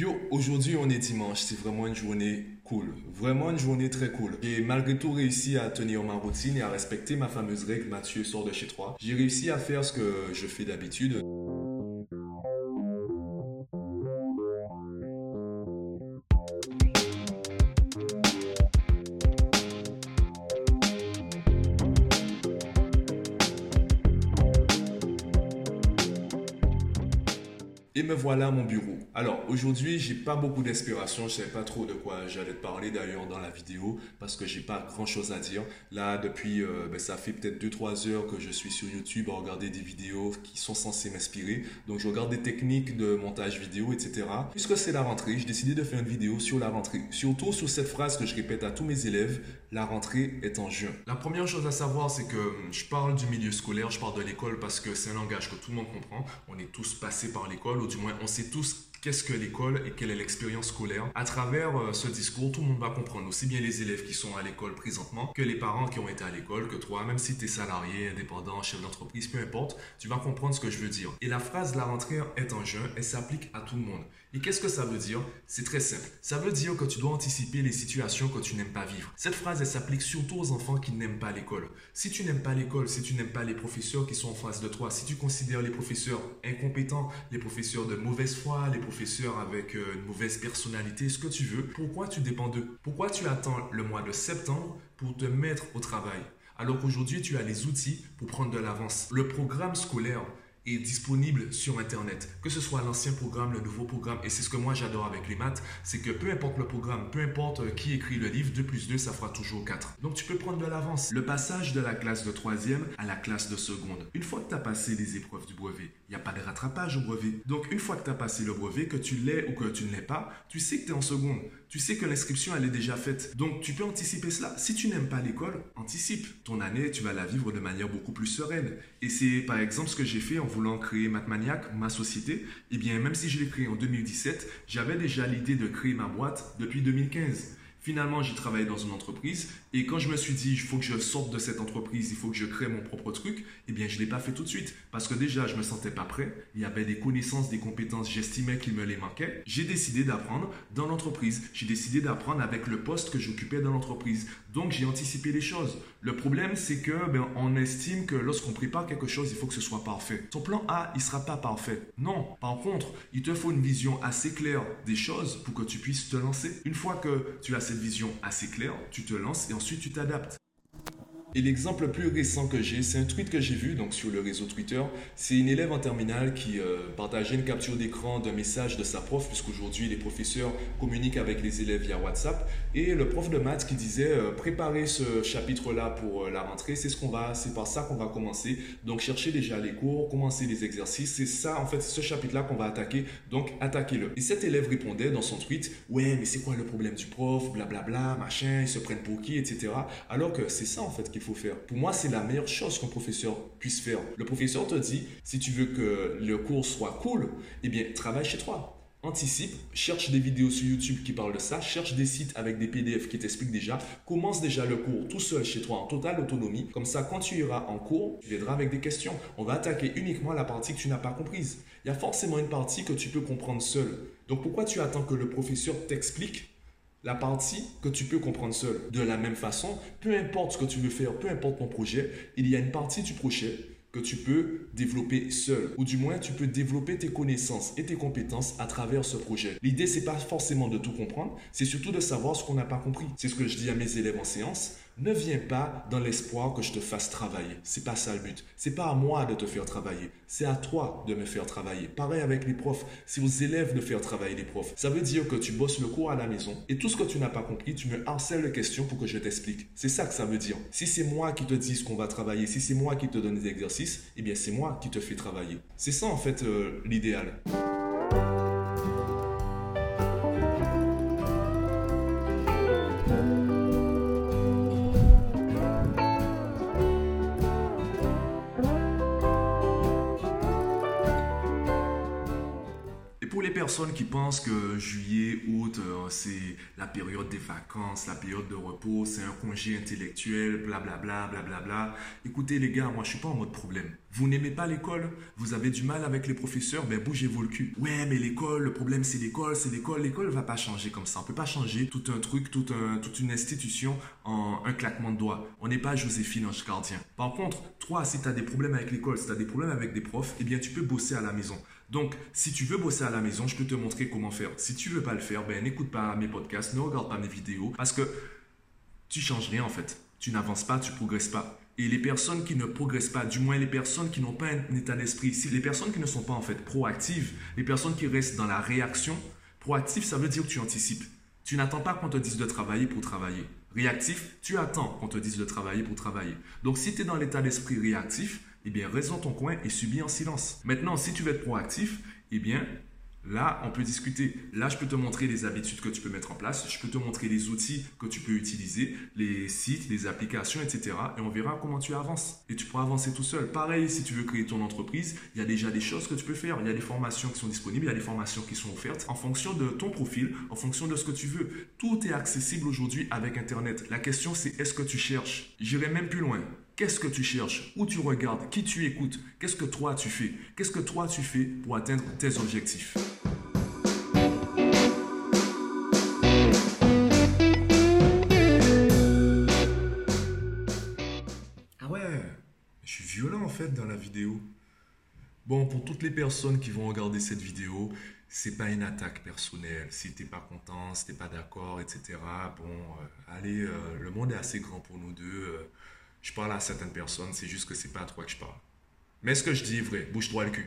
Yo, aujourd'hui on est dimanche, c'est vraiment une journée cool, vraiment une journée très cool. J'ai malgré tout réussi à tenir ma routine et à respecter ma fameuse règle Mathieu sort de chez toi. J'ai réussi à faire ce que je fais d'habitude. Et me voilà à mon bureau. Alors aujourd'hui, j'ai pas beaucoup d'inspiration, je savais pas trop de quoi j'allais te parler d'ailleurs dans la vidéo parce que j'ai pas grand chose à dire. Là, depuis, euh, ben, ça fait peut-être 2-3 heures que je suis sur YouTube à regarder des vidéos qui sont censées m'inspirer. Donc je regarde des techniques de montage vidéo, etc. Puisque c'est la rentrée, j'ai décidé de faire une vidéo sur la rentrée. Surtout sur cette phrase que je répète à tous mes élèves, la rentrée est en juin. La première chose à savoir, c'est que hum, je parle du milieu scolaire, je parle de l'école parce que c'est un langage que tout le monde comprend. On est tous passés par l'école ou du moins on sait tous qu'est-ce que l'école et quelle est l'expérience scolaire. À travers euh, ce discours, tout le monde va comprendre, aussi bien les élèves qui sont à l'école présentement que les parents qui ont été à l'école, que toi, même si tu es salarié, indépendant, chef d'entreprise, peu importe, tu vas comprendre ce que je veux dire. Et la phrase la rentrée est en juin, elle s'applique à tout le monde. Et qu'est-ce que ça veut dire? C'est très simple. Ça veut dire que tu dois anticiper les situations que tu n'aimes pas vivre. Cette phrase, elle s'applique surtout aux enfants qui n'aiment pas l'école. Si tu n'aimes pas l'école, si tu n'aimes pas les professeurs qui sont en face de toi, si tu considères les professeurs incompétents, les professeurs de mauvaise foi, les professeurs avec euh, une mauvaise personnalité, ce que tu veux, pourquoi tu dépends d'eux? Pourquoi tu attends le mois de septembre pour te mettre au travail? Alors qu'aujourd'hui tu as les outils pour prendre de l'avance. Le programme scolaire, est disponible sur Internet. Que ce soit l'ancien programme, le nouveau programme, et c'est ce que moi j'adore avec les maths, c'est que peu importe le programme, peu importe euh, qui écrit le livre, 2 plus 2, ça fera toujours 4. Donc tu peux prendre de l'avance. Le passage de la classe de troisième à la classe de seconde. Une fois que tu as passé les épreuves du brevet, il n'y a pas de rattrapage au brevet. Donc une fois que tu as passé le brevet, que tu l'aies ou que tu ne l'aies pas, tu sais que tu es en seconde. Tu sais que l'inscription, elle est déjà faite. Donc tu peux anticiper cela. Si tu n'aimes pas l'école, anticipe. Ton année, tu vas la vivre de manière beaucoup plus sereine. Et c'est par exemple ce que j'ai fait en voulant créer Mathmaniac, ma société, eh bien, même si je l'ai créé en 2017, j'avais déjà l'idée de créer ma boîte depuis 2015. Finalement, j'ai travaillé dans une entreprise et quand je me suis dit, il faut que je sorte de cette entreprise, il faut que je crée mon propre truc, eh bien, je ne l'ai pas fait tout de suite parce que déjà, je me sentais pas prêt. Il y avait des connaissances, des compétences, j'estimais qu'il me les manquait. J'ai décidé d'apprendre dans l'entreprise. J'ai décidé d'apprendre avec le poste que j'occupais dans l'entreprise. Donc, j'ai anticipé les choses. Le problème, c'est que ben, on estime que lorsqu'on prépare quelque chose, il faut que ce soit parfait. Ton plan A, il sera pas parfait. Non. Par contre, il te faut une vision assez claire des choses pour que tu puisses te lancer. Une fois que tu as cette vision assez claire, tu te lances et ensuite tu t'adaptes. Et l'exemple le plus récent que j'ai, c'est un tweet que j'ai vu donc sur le réseau Twitter. C'est une élève en terminale qui euh, partageait une capture d'écran d'un message de sa prof, puisqu'aujourd'hui les professeurs communiquent avec les élèves via WhatsApp. Et le prof de maths qui disait euh, préparez ce chapitre-là pour euh, la rentrée, c'est ce qu'on va, c'est par ça qu'on va commencer. Donc cherchez déjà les cours, commencez les exercices. C'est ça en fait, ce chapitre-là qu'on va attaquer. Donc attaquez-le. Et cet élève répondait dans son tweet ouais mais c'est quoi le problème du prof, blablabla, machin, ils se prennent pour qui, etc. Alors que c'est ça en fait qui faut faire. Pour moi, c'est la meilleure chose qu'un professeur puisse faire. Le professeur te dit, si tu veux que le cours soit cool, eh bien, travaille chez toi. Anticipe, cherche des vidéos sur YouTube qui parlent de ça, cherche des sites avec des PDF qui t'expliquent déjà, commence déjà le cours tout seul chez toi en totale autonomie. Comme ça, quand tu iras en cours, tu viendras avec des questions. On va attaquer uniquement la partie que tu n'as pas comprise. Il y a forcément une partie que tu peux comprendre seul. Donc pourquoi tu attends que le professeur t'explique la partie que tu peux comprendre seul. De la même façon, peu importe ce que tu veux faire, peu importe ton projet, il y a une partie du projet que tu peux développer seul. Ou du moins, tu peux développer tes connaissances et tes compétences à travers ce projet. L'idée, c'est pas forcément de tout comprendre, c'est surtout de savoir ce qu'on n'a pas compris. C'est ce que je dis à mes élèves en séance. Ne viens pas dans l'espoir que je te fasse travailler. C'est pas ça le but. C'est pas à moi de te faire travailler. C'est à toi de me faire travailler. Pareil avec les profs. C'est aux élèves de faire travailler les profs. Ça veut dire que tu bosses le cours à la maison et tout ce que tu n'as pas compris, tu me harcèles de questions pour que je t'explique. C'est ça que ça veut dire. Si c'est moi qui te dis qu'on va travailler, si c'est moi qui te donne des exercices, eh bien c'est moi qui te fais travailler. C'est ça en fait euh, l'idéal. Les personnes qui pensent que juillet, août, euh, c'est la période des vacances, la période de repos, c'est un congé intellectuel, blablabla, blablabla. Bla. Écoutez les gars, moi je suis pas en mode problème. Vous n'aimez pas l'école? Vous avez du mal avec les professeurs? Ben bougez-vous le cul. Ouais, mais l'école, le problème c'est l'école, c'est l'école. L'école va pas changer comme ça. On peut pas changer tout un truc, toute une institution en un claquement de doigts. On n'est pas Joséphine Ange Gardien. Par contre, toi, si tu as des problèmes avec l'école, si tu as des problèmes avec des profs, eh bien tu peux bosser à la maison. Donc, si tu veux bosser à la maison, je peux te montrer comment faire. Si tu veux pas le faire, ben n'écoute pas mes podcasts, ne regarde pas mes vidéos, parce que tu changes rien en fait. Tu n'avances pas, tu progresses pas. Et les personnes qui ne progressent pas, du moins les personnes qui n'ont pas un état d'esprit, les personnes qui ne sont pas en fait proactives, les personnes qui restent dans la réaction, proactif, ça veut dire que tu anticipes. Tu n'attends pas qu'on te dise de travailler pour travailler. Réactif, tu attends qu'on te dise de travailler pour travailler. Donc si tu es dans l'état d'esprit réactif, eh bien, reste dans ton coin et subis en silence. Maintenant, si tu veux être proactif, eh bien, Là, on peut discuter. Là, je peux te montrer les habitudes que tu peux mettre en place. Je peux te montrer les outils que tu peux utiliser, les sites, les applications, etc. Et on verra comment tu avances. Et tu pourras avancer tout seul. Pareil, si tu veux créer ton entreprise, il y a déjà des choses que tu peux faire. Il y a des formations qui sont disponibles, il y a des formations qui sont offertes en fonction de ton profil, en fonction de ce que tu veux. Tout est accessible aujourd'hui avec Internet. La question, c'est est-ce que tu cherches? J'irai même plus loin. Qu'est-ce que tu cherches? Où tu regardes? Qui tu écoutes? Qu'est-ce que toi tu fais? Qu'est-ce que toi tu fais pour atteindre tes objectifs? Ah ouais, je suis violent en fait dans la vidéo. Bon, pour toutes les personnes qui vont regarder cette vidéo, c'est pas une attaque personnelle. Si t'es pas content, si t'es pas d'accord, etc. Bon, euh, allez, euh, le monde est assez grand pour nous deux. Euh, je parle à certaines personnes, c'est juste que c'est pas à toi que je parle. Mais ce que je dis est vrai, bouge-toi le cul.